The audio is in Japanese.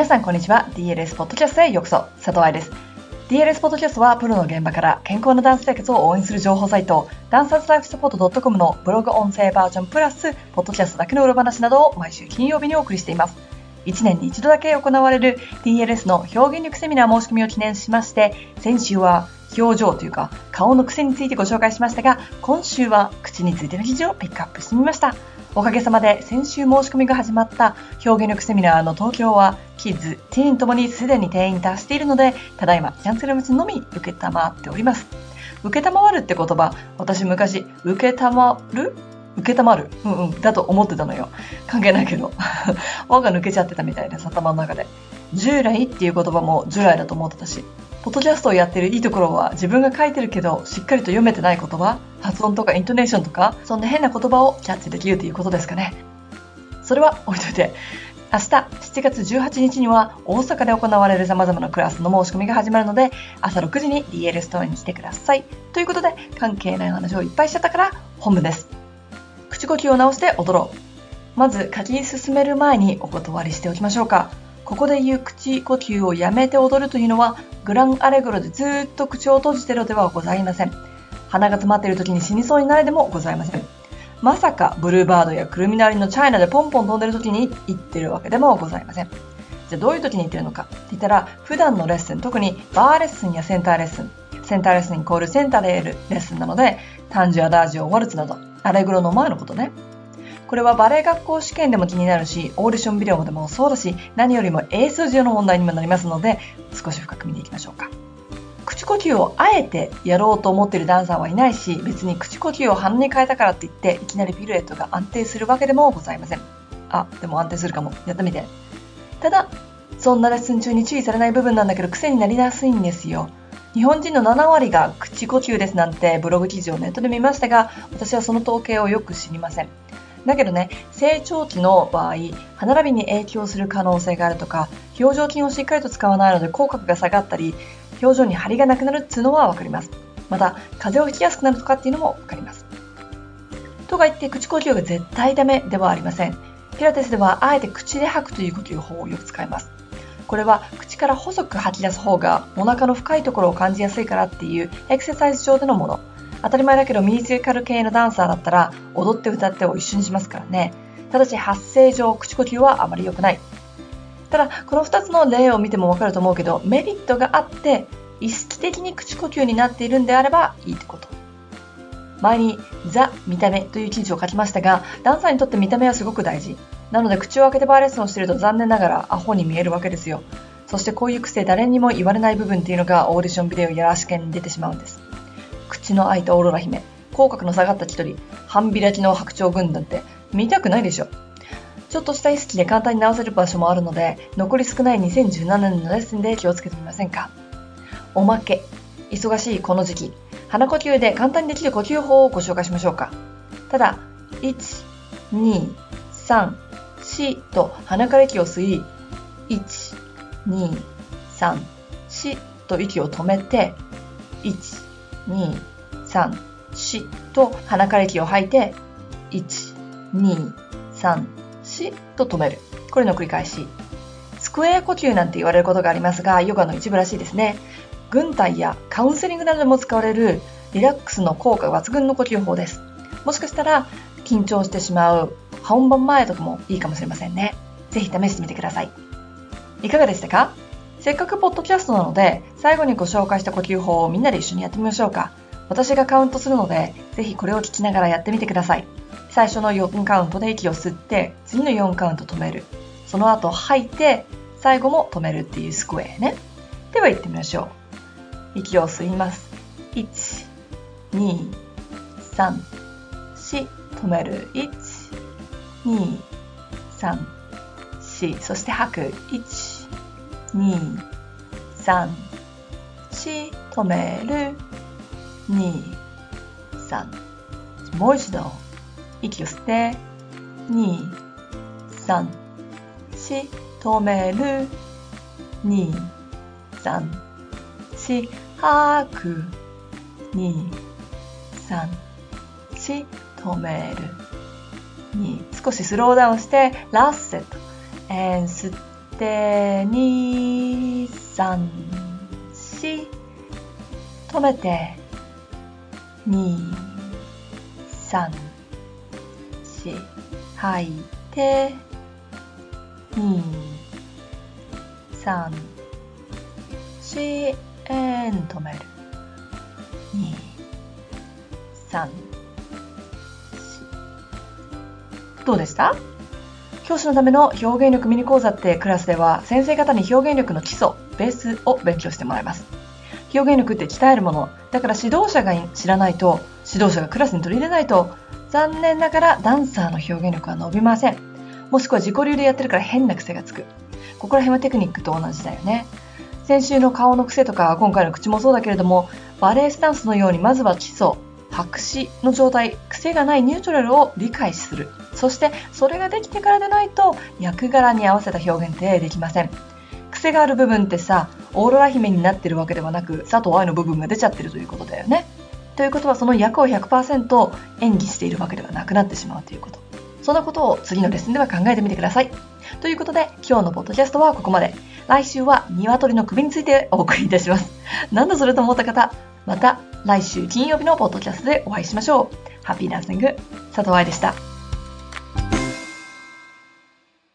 皆さんこんにちは。DLS ポッドキャストへようこそ。佐藤愛です。DLS ポッドキャストはプロの現場から健康なダンス生活を応援する情報サイトダンサーズライフサポート .com のブログ音声バージョンプラスポッドキャストだけの裏話などを毎週金曜日にお送りしています。1年に一度だけ行われる DLS の表現力セミナー申し込みを記念しまして先週は表情というか顔の癖についてご紹介しましたが今週は口についての記事をピックアップしてみました。おかげさまで先週申し込みが始まった表現力セミナーの東京はキッズ、ティーンともにすでに定員達しているのでただいまキャンセル待ちのみ受けたまっております。受けたまわるって言葉私昔受けたまる？受けたまる？うんうんだと思ってたのよ。関係ないけど。輪が抜けちゃってたみたいです頭の中で。従来っていう言葉も従来だと思ってたし。ポッドキャストをやってるいいところは自分が書いてるけどしっかりと読めてない言葉発音とかイントネーションとかそんな変な言葉をキャッチできるということですかね。それは置いといて明日7月18日には大阪で行われる様々なクラスの申し込みが始まるので朝6時に DL ストアに来てください。ということで関係ない話をいっぱいしちゃったから本部です。口呼吸を直して踊ろう。まず書き進める前にお断りしておきましょうか。ここで言う口呼吸をやめて踊るというのはグランアレグロでずっと口を閉じてるのではございません。鼻が詰まっている時に死にそうになれでもございません。まさかブルーバードやクルミナリのチャイナでポンポン飛んでる時に言ってるわけでもございません。じゃあどういう時に言ってるのかって言ったら普段のレッスン、特にバーレッスンやセンターレッスン、センターレッスンイコールセンターでやるレッスンなので、単純アダージオ、ワルツなど、アレグロの前のことね。これはバレエ学校試験でも気になるし、オーディションビデオでもそうだし、何よりも英数字の問題にもなりますので、少し深く見ていきましょうか。口呼吸をあえてやろうと思っているダンサーはいないし、別に口呼吸を鼻に変えたからって言って、いきなりピルエットが安定するわけでもございません。あ、でも安定するかも。やってみて。ただ、そんなレッスン中に注意されない部分なんだけど、癖になりやすいんですよ。日本人の7割が口呼吸ですなんてブログ記事をネットで見ましたが、私はその統計をよく知りません。だけどね、成長期の場合、歯並びに影響する可能性があるとか、表情筋をしっかりと使わないので口角が下がったり、表情に張りがなくなるっていうのはわかります。また、風邪をひきやすくなるとかっていうのもわかります。とか言って口呼吸が絶対ダメではありません。ピラティスではあえて口で吐くという呼吸法をよく使います。これは口から細く吐き出す方がお腹の深いところを感じやすいからっていうエクササイズ上でのもの。当たり前だけどミュージカル系のダンサーだったら踊って歌ってを一緒にしますからね。ただし発声上口呼吸はあまり良くない。ただ、この2つの例を見てもわかると思うけど、メリットがあって、意識的に口呼吸になっているんであればいいってこと。前にザ・見た目という記事を書きましたが、ダンサーにとって見た目はすごく大事。なので口を開けてバーレッスンをしていると残念ながらアホに見えるわけですよ。そしてこういう癖誰にも言われない部分っていうのがオーディションビデオやら試験に出てしまうんです。口の開いたオーロラ姫、口角の下がった千鳥、半開きの白鳥軍団って見たくないでしょ。ちょっとした意識で簡単に直せる場所もあるので、残り少ない2017年のレッスンで気をつけてみませんかおまけ。忙しいこの時期、鼻呼吸で簡単にできる呼吸法をご紹介しましょうか。ただ、1、2、3、4と鼻から息を吸い、1、2、3、4と息を止めて、1、2、3、4と鼻から息を吐いて、1、2、3、4と止める。これの繰り返し。スクエア呼吸なんて言われることがありますが、ヨガの一部らしいですね。軍隊やカウンセリングなどでも使われるリラックスの効果抜群の呼吸法です。もしかしたら緊張してしまう本番前とかもいいかもしれませんね。ぜひ試してみてください。いかがでしたか？せっかくポッドキャストなので、最後にご紹介した呼吸法をみんなで一緒にやってみましょうか。私がカウントするので、ぜひこれを聞きながらやってみてください。最初の4カウントで息を吸って、次の4カウント止める。その後吐いて、最後も止めるっていうスクエアね。では行ってみましょう。息を吸います。1、2、3、4、止める。1、2、3、4、そして吐く。1、2、3、4、止める。2、3。もう一度、息を吸って、2、3、4、止める。2、3、4、吐く。2、3、4、止める。2、少しスローダウンして、ラストセット。and 吸って、して2、3、4。止めて、2、3、4。吐いて、2、3、4、えん止める。2、3、4。どうでした？教師のための表現力ミニ講座ってクラスでは先生方に表現力の基礎、ベースを勉強してもらいます。表現力って鍛えるもの。だから指導者が知らないと、指導者がクラスに取り入れないと、残念ながらダンサーの表現力は伸びません。もしくは自己流でやってるから変な癖がつく。ここら辺はテクニックと同じだよね。先週の顔の癖とか今回の口もそうだけれども、バレエスタンスのようにまずは基礎、白紙の状態、癖がないニュートラルを理解する。そしてそれができてからでないと役柄に合わせた表現ってできません。癖がある部分ってさ、オーロラ姫になってるわけではなく、佐藤愛の部分が出ちゃってるということだよね。ということはその役を100%演技しているわけではなくなってしまうということ。そのことを次のレッスンでは考えてみてください。ということで、今日のポッドキャストはここまで。来週は鶏の首についてお送りいたします。なんだそれと思った方、また来週金曜日のポッドキャストでお会いしましょう。ハッピーダンシング、佐藤愛でした。